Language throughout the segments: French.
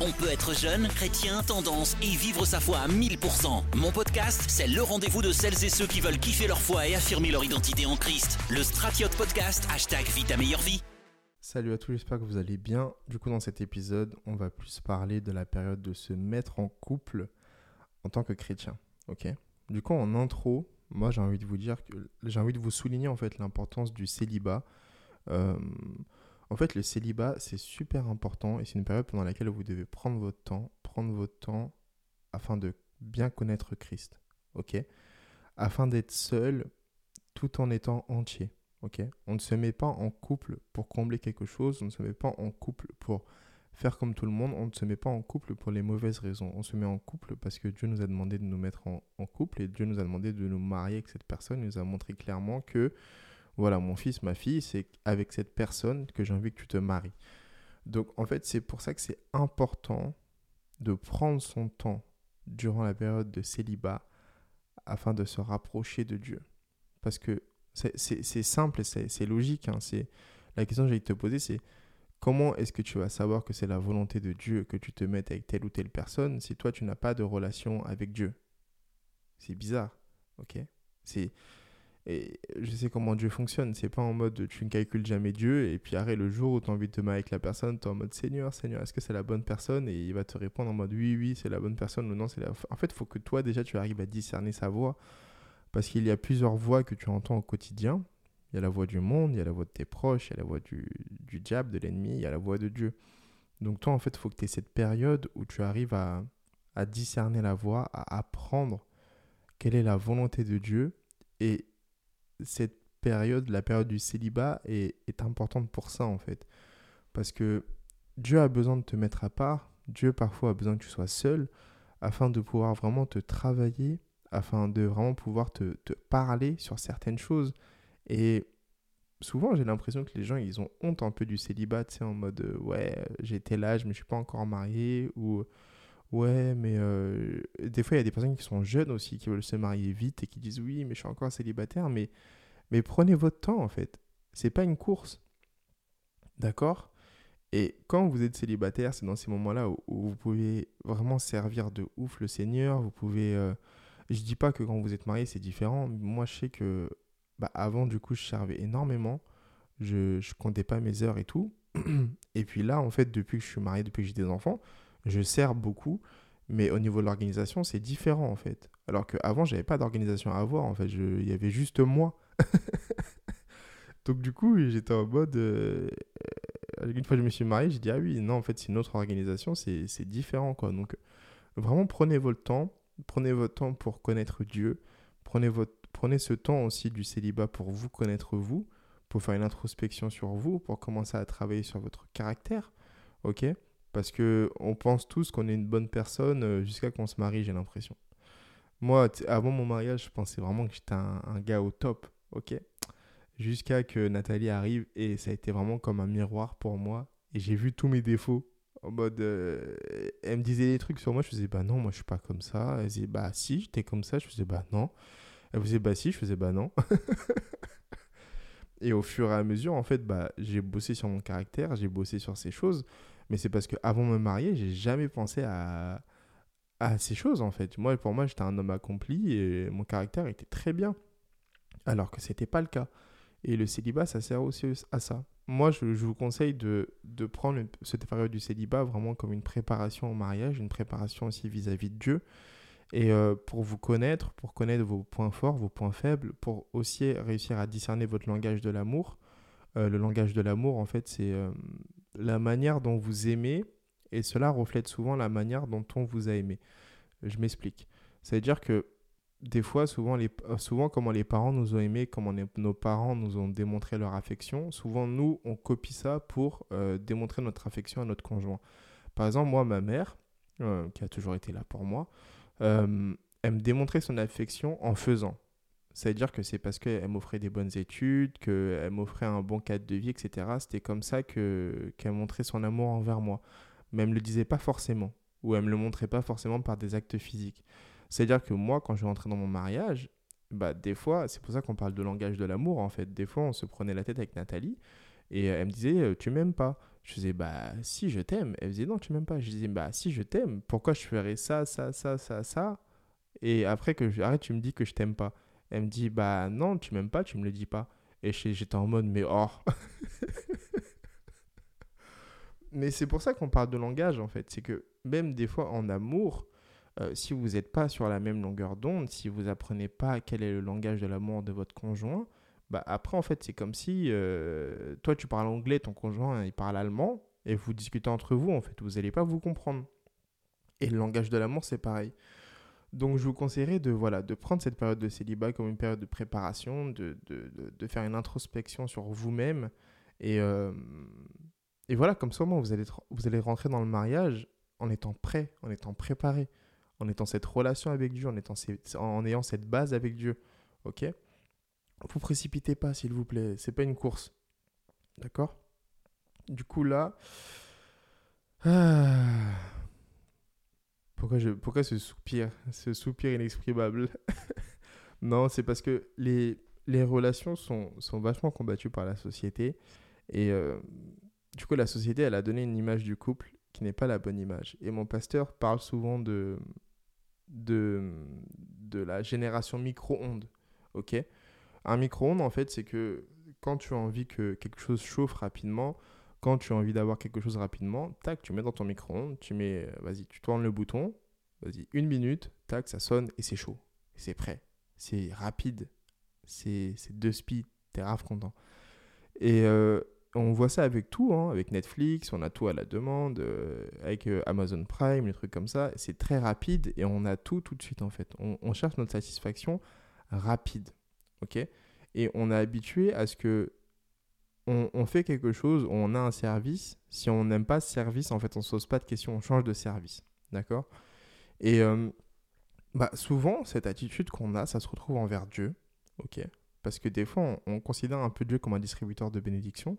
On peut être jeune, chrétien, tendance et vivre sa foi à 1000%. Mon podcast, c'est le rendez-vous de celles et ceux qui veulent kiffer leur foi et affirmer leur identité en Christ. Le Stratiote Podcast, hashtag Vite meilleure vie. Salut à tous, j'espère que vous allez bien. Du coup, dans cet épisode, on va plus parler de la période de se mettre en couple en tant que chrétien. Ok? Du coup, en intro, moi j'ai envie de vous dire que j'ai envie de vous souligner en fait l'importance du célibat. Euh, en fait, le célibat, c'est super important et c'est une période pendant laquelle vous devez prendre votre temps, prendre votre temps afin de bien connaître Christ, ok? Afin d'être seul tout en étant entier, ok? On ne se met pas en couple pour combler quelque chose, on ne se met pas en couple pour faire comme tout le monde, on ne se met pas en couple pour les mauvaises raisons. On se met en couple parce que Dieu nous a demandé de nous mettre en, en couple et Dieu nous a demandé de nous marier avec cette personne. Il nous a montré clairement que voilà, mon fils, ma fille, c'est avec cette personne que j'ai envie que tu te maries. Donc en fait, c'est pour ça que c'est important de prendre son temps durant la période de célibat afin de se rapprocher de Dieu. Parce que c'est simple c'est logique. Hein. La question que j'ai te poser, c'est comment est-ce que tu vas savoir que c'est la volonté de Dieu que tu te mettes avec telle ou telle personne si toi, tu n'as pas de relation avec Dieu? C'est bizarre, ok? C'est et je sais comment Dieu fonctionne. C'est pas en mode tu ne calcules jamais Dieu et puis arrête le jour où tu as envie de te marier avec la personne, tu es en mode Seigneur, Seigneur, est-ce que c'est la bonne personne? Et il va te répondre en mode oui, oui, c'est la bonne personne ou non, c'est. En fait, il faut que toi déjà tu arrives à discerner sa voix parce qu'il y a plusieurs voix que tu entends au quotidien. Il y a la voix du monde, il y a la voix de tes proches, il y a la voix du, du diable, de l'ennemi, il y a la voix de Dieu. Donc toi, en fait, il faut que tu aies cette période où tu arrives à, à discerner la voix, à apprendre quelle est la volonté de Dieu et cette période, la période du célibat, est, importante pour ça, en fait. Parce que Dieu a besoin de te mettre à part, Dieu parfois a besoin que tu sois seul, afin de pouvoir vraiment te travailler, afin de vraiment pouvoir te, parler sur certaines choses. Et souvent, j'ai l'impression que les gens, ils ont honte un peu du célibat, tu sais, en mode, ouais, âge, mais je suis pas encore marié, ou... Ouais, mais euh, des fois, il y a des personnes qui sont jeunes aussi, qui veulent se marier vite et qui disent oui, mais je suis encore célibataire. Mais, mais prenez votre temps, en fait. C'est pas une course. D'accord? Et quand vous êtes célibataire, c'est dans ces moments-là où, vous pouvez vraiment servir de ouf le Seigneur. Vous pouvez. Euh, je dis pas que quand vous êtes marié, c'est différent. Moi, je sais que bah, avant, du coup, je servais énormément. Je, je comptais pas mes heures et tout. et puis là, en fait, depuis que je suis marié, depuis que j'ai des enfants, je sers beaucoup, mais au niveau de l'organisation, c'est différent en fait. Alors qu'avant, j'avais pas d'organisation à avoir, en fait, il y avait juste moi. Donc du coup, j'étais en mode... Euh, une fois que je me suis marié, j'ai dit, ah oui, non, en fait, c'est une autre organisation, c'est différent, quoi. Donc vraiment, prenez votre temps, prenez votre temps pour connaître Dieu, prenez, votre, prenez ce temps aussi du célibat pour vous connaître vous, pour faire une introspection sur vous, pour commencer à travailler sur votre caractère, ok? Parce que on pense tous qu'on est une bonne personne euh, jusqu'à qu'on se marie, j'ai l'impression. Moi, avant mon mariage, je pensais vraiment que j'étais un, gars au top, ok? Jusqu'à que Nathalie arrive et ça a été vraiment comme un miroir pour moi. Et j'ai vu tous mes défauts. En mode, euh, elle me disait des trucs sur moi, je faisais bah non, moi je suis pas comme ça. Elle disait bah si, j'étais comme ça, je faisais bah non. Elle faisait bah si, je faisais bah non. et au fur et à mesure, en fait, bah j'ai bossé sur mon caractère, j'ai bossé sur ces choses. Mais c'est parce qu'avant de me marier, j'ai jamais pensé à, à ces choses en fait. Moi, pour moi, j'étais un homme accompli et mon caractère était très bien. Alors que c'était pas le cas. Et le célibat, ça sert aussi à ça. Moi, je, vous conseille de, de prendre cette période du célibat vraiment comme une préparation au mariage, une préparation aussi vis-à-vis de Dieu. Et euh, pour vous connaître, pour connaître vos points forts, vos points faibles, pour aussi réussir à discerner votre langage de l'amour. Euh, le langage de l'amour, en fait, c'est euh, la manière dont vous aimez, et cela reflète souvent la manière dont on vous a aimé. Je m'explique. C'est-à-dire que des fois, souvent, euh, souvent, comment les parents nous ont aimés, comment nos parents nous ont démontré leur affection, souvent, nous, on copie ça pour euh, démontrer notre affection à notre conjoint. Par exemple, moi, ma mère, euh, qui a toujours été là pour moi, elle me démontrait son affection en faisant. C'est-à-dire que c'est parce qu'elle m'offrait des bonnes études, qu'elle m'offrait un bon cadre de vie, etc. C'était comme ça que, qu'elle montrait son amour envers moi. Mais elle ne me le disait pas forcément, ou elle me le montrait pas forcément par des actes physiques. C'est-à-dire que moi, quand je suis rentré dans mon mariage, bah, des fois, c'est pour ça qu'on parle de langage de l'amour, en fait. Des fois, on se prenait la tête avec Nathalie, et elle me disait, euh, tu m'aimes pas. Je disais, bah si, je t'aime. Elle disait, non, tu m'aimes pas. Je disais, bah si, je t'aime. Pourquoi je ferais ça, ça, ça, ça, ça? Et après que j'arrête, tu me dis que je t'aime pas. Elle me dit, bah non, tu m'aimes pas, tu me le dis pas. Et j'étais en mode, mais oh Mais c'est pour ça qu'on parle de langage, en fait. C'est que même des fois en amour, euh, si vous n'êtes pas sur la même longueur d'onde, si vous apprenez pas quel est le langage de l'amour de votre conjoint, bah après, en fait, c'est comme si euh, toi, tu parles anglais, ton conjoint, il parle allemand, et vous discutez entre vous, en fait, vous n'allez pas vous comprendre. Et le langage de l'amour, c'est pareil. Donc, je vous conseillerais de, voilà, de prendre cette période de célibat comme une période de préparation, de, de, de, faire une introspection sur vous-même. Et, euh, et voilà, comme ça, vous allez, vous allez rentrer dans le mariage en étant prêt, en étant préparé, en étant cette relation avec Dieu, en, étant, en ayant cette base avec Dieu. Ok? Vous précipitez pas, s'il vous plaît. C'est pas une course. D'accord? Du coup, là. Ah, pourquoi, je, pourquoi ce soupir Ce soupir inexprimable? Non, c'est parce que les, les relations sont, sont vachement combattues par la société. Et euh, du coup, la société, elle a donné une image du couple qui n'est pas la bonne image. Et mon pasteur parle souvent de, de, de la génération micro-ondes. Ok? Un micro-ondes, en fait, c'est que quand tu as envie que quelque chose chauffe rapidement, quand tu as envie d'avoir quelque chose rapidement, tac, tu mets dans ton micro-ondes, tu mets, euh, vas-y, tu tournes le bouton, vas-y, une minute, tac, ça sonne et c'est chaud. C'est prêt. C'est rapide. C'est deux speed. T'es grave content. Et euh, on voit ça avec tout, hein, avec Netflix, on a tout à la demande, euh, avec Amazon Prime, les trucs comme ça. C'est très rapide et on a tout tout de suite en fait. on cherche notre satisfaction rapide ok? Et on est habitué à ce que on, fait quelque chose, on a un service. Si on n'aime pas ce service, en fait, on ne se pose pas de questions, on change de service, d'accord? Et euh, bah, souvent, cette attitude qu'on a, ça se retrouve envers Dieu, ok? Parce que des fois, on, considère un peu Dieu comme un distributeur de bénédictions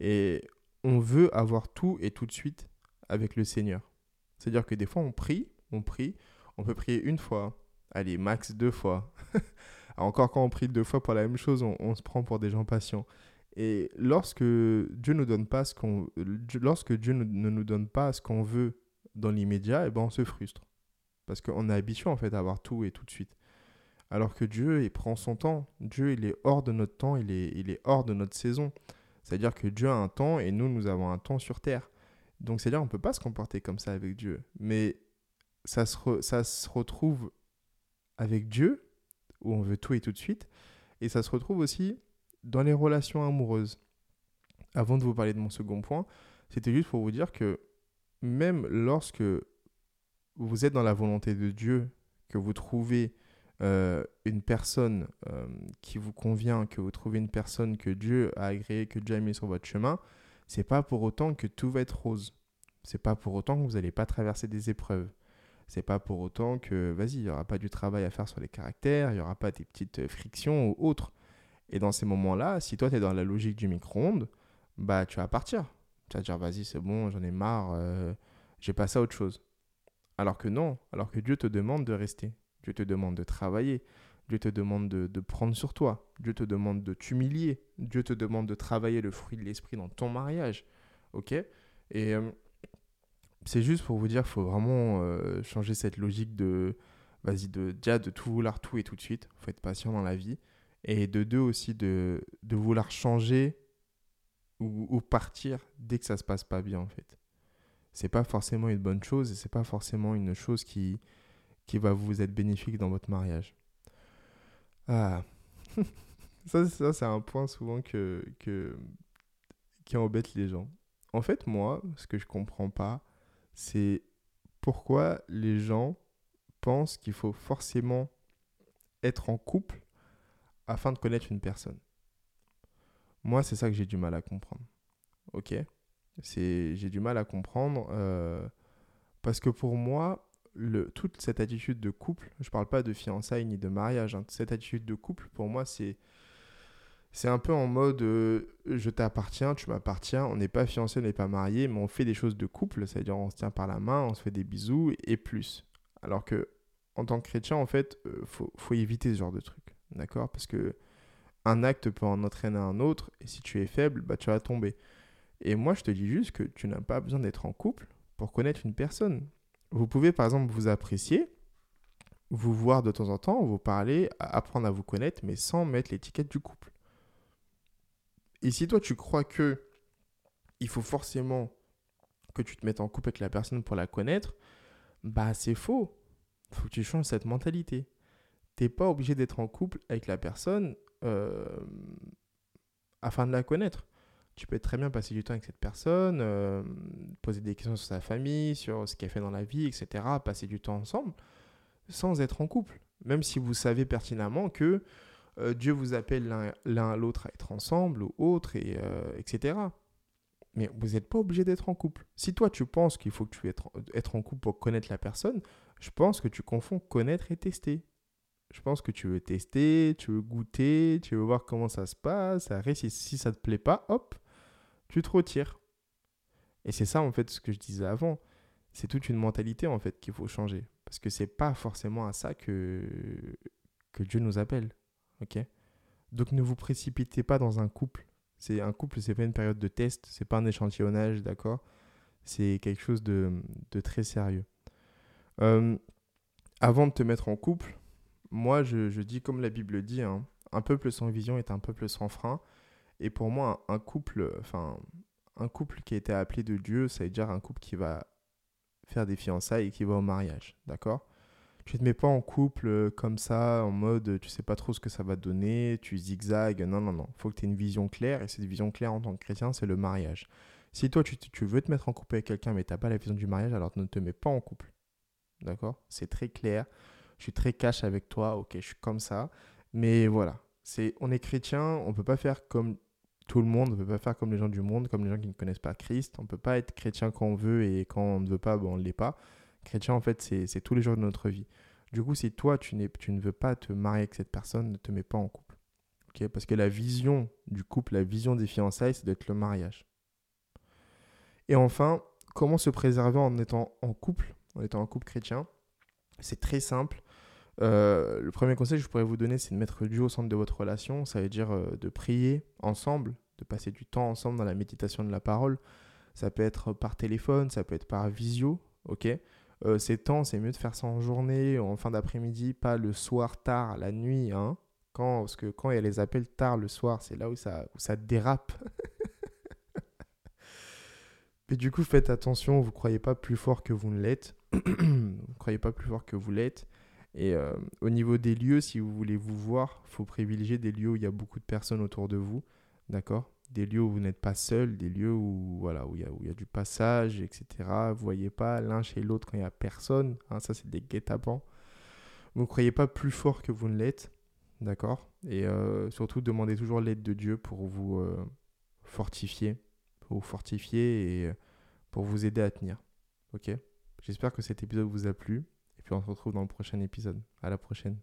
et on veut avoir tout et tout de suite avec le Seigneur. C'est-à-dire que des fois, on prie, on prie, on peut prier une fois, allez, max deux fois. encore quand on prie deux fois pour la même chose, on, se prend pour des gens patients. Et lorsque Dieu ne donne pas ce qu'on, lorsque Dieu ne, nous donne pas ce qu'on veut dans l'immédiat, et eh ben on se frustre parce qu'on est habitué en fait à avoir tout et tout de suite. Alors que Dieu, il prend son temps. Dieu, il est hors de notre temps, il est, il est hors de notre saison. C'est-à-dire que Dieu a un temps et nous, nous avons un temps sur terre. Donc, c'est-à-dire on ne peut pas se comporter comme ça avec Dieu. Mais ça se, ça se retrouve avec Dieu où on veut tout et tout de suite. Et ça se retrouve aussi dans les relations amoureuses. Avant de vous parler de mon second point, c'était juste pour vous dire que même lorsque vous êtes dans la volonté de Dieu, que vous trouvez euh, une personne euh, qui vous convient, que vous trouvez une personne que Dieu a agréée, que Dieu a mis sur votre chemin, c'est pas pour autant que tout va être rose. C'est pas pour autant que vous n'allez pas traverser des épreuves. C'est pas pour autant que, vas-y, il n'y aura pas du travail à faire sur les caractères, il n'y aura pas des petites euh, frictions ou autres. Et dans ces moments-là, si toi, tu es dans la logique du micro-ondes, bah, tu vas partir. Tu vas dire, vas-y, c'est bon, j'en ai marre, euh, j'ai passé à autre chose. Alors que non, alors que Dieu te demande de rester. Dieu te demande de travailler. Dieu te demande de, de prendre sur toi. Dieu te demande de t'humilier. Dieu te demande de travailler le fruit de l'esprit dans ton mariage. Ok? Et euh, c'est juste pour vous dire faut vraiment euh, changer cette logique de, vas-y, de, déjà de tout vouloir tout et tout de suite. Il faut être patient dans la vie. Et de deux aussi, de, de vouloir changer ou, partir dès que ça se passe pas bien, en fait. C'est pas forcément une bonne chose et c'est pas forcément une chose qui, qui va vous être bénéfique dans votre mariage. Ah, ça, ça c'est un point souvent que, que, qui embête les gens. En fait, moi, ce que je comprends pas, c'est pourquoi les gens pensent qu'il faut forcément être en couple afin de connaître une personne. Moi, c'est ça que j'ai du mal à comprendre. Ok? J'ai du mal à comprendre euh, parce que pour moi, toute cette attitude de couple, je ne parle pas de fiançailles ni de mariage, hein, cette attitude de couple, pour moi, c'est un peu en mode euh, je t'appartiens, tu m'appartiens, on n'est pas fiancé, on n'est pas marié, mais on fait des choses de couple, c'est-à-dire on se tient par la main, on se fait des bisous et plus. Alors que en tant que chrétien, en fait, il euh, faut, faut, éviter ce genre de truc, d'accord? Parce que un acte peut en entraîner un autre, et si tu es faible, bah, tu vas tomber. Et moi, je te dis juste que tu n'as pas besoin d'être en couple pour connaître une personne. Vous pouvez, par exemple, vous apprécier, vous voir de temps en temps, vous parler, apprendre à vous connaître, mais sans mettre l'étiquette du couple. Et si toi, tu crois que il faut forcément que tu te mettes en couple avec la personne pour la connaître, bah c'est faux. Il faut que tu changes cette mentalité. T'es pas obligé d'être en couple avec la personne euh, afin de la connaître. Tu peux très bien passer du temps avec cette personne, euh, poser des questions sur sa famille, sur ce qu'elle fait dans la vie, etc. Passer du temps ensemble sans être en couple. Même si vous savez pertinemment que euh, Dieu vous appelle l'un à l'autre à être ensemble ou autre, et, etc. Mais vous n'êtes pas obligé d'être en couple. Si toi tu penses qu'il faut que tu être, être en couple pour connaître la personne, je pense que tu confonds connaître et tester. Je pense que tu veux tester, tu veux goûter, tu veux voir comment ça se passe. Après, si, si ça ne te plaît pas, hop, tu te retires. Et c'est ça en fait ce que je disais avant. C'est toute une mentalité en fait qu'il faut changer. Parce que c'est pas forcément à ça que, que Dieu nous appelle. Ok? Donc ne vous précipitez pas dans un couple c'est un couple, c'est pas une période de test, c'est pas un échantillonnage, d'accord? C'est quelque chose de, très sérieux. Euh, avant de te mettre en couple, moi je, dis comme la Bible dit, hein, un peuple sans vision est un peuple sans frein. Et pour moi, un couple, enfin, un couple qui a été appelé de Dieu, ça veut dire un couple qui va faire des fiançailles et qui va au mariage, d'accord? Tu te mets pas en couple euh, comme ça, en mode tu sais pas trop ce que ça va donner, tu zigzags. Non, non, non. Faut que tu aies une vision claire. Et cette vision claire en tant que chrétien, c'est le mariage. Si toi, tu, veux te mettre en couple avec quelqu'un, mais tu n'as pas la vision du mariage, alors ne te mets pas en couple. D'accord? C'est très clair. Je suis très cash avec toi. Ok, je suis comme ça. Mais voilà. c'est On est chrétien. On ne peut pas faire comme tout le monde. On ne peut pas faire comme les gens du monde, comme les gens qui ne connaissent pas Christ. On peut pas être chrétien quand on veut et quand on ne veut pas, bon, on ne l'est pas. Chrétien, en fait, c'est tous les jours de notre vie. Du coup, si toi, tu, tu ne veux pas te marier avec cette personne, ne te mets pas en couple. Parce que la vision du couple, la vision des fiançailles, c'est d'être le mariage. Et enfin, comment se préserver en étant en couple, en étant en couple chrétien? C'est très simple. Euh, le premier conseil que je pourrais vous donner, c'est de mettre Dieu au centre de votre relation. Ça veut dire euh, de prier ensemble, de passer du temps ensemble dans la méditation de la parole. Ça peut être par téléphone, ça peut être par visio, ok? Euh, ces temps, c'est mieux de faire ça en journée, en fin d'après-midi, pas le soir tard, la nuit. Hein, quand, parce que quand il y a les appels tard le soir, c'est là où ça, où ça dérape. Mais du coup, faites attention, vous ne croyez pas plus fort que vous ne l'êtes. vous ne croyez pas plus fort que vous l'êtes. Et euh, au niveau des lieux, si vous voulez vous voir, il faut privilégier des lieux où il y a beaucoup de personnes autour de vous. D'accord? Des lieux où vous n'êtes pas seul, des lieux où voilà où il y a, du passage, etc. Vous voyez pas l'un chez l'autre quand il n'y a personne. Hein, ça, c'est des guet-apens. Vous ne croyez pas plus fort que vous ne l'êtes. D'accord? Et euh, surtout, demandez toujours l'aide de Dieu pour vous euh, fortifier. Pour fortifier et euh, pour vous aider à tenir. Ok? J'espère que cet épisode vous a plu. Et puis on se retrouve dans le prochain épisode. À la prochaine.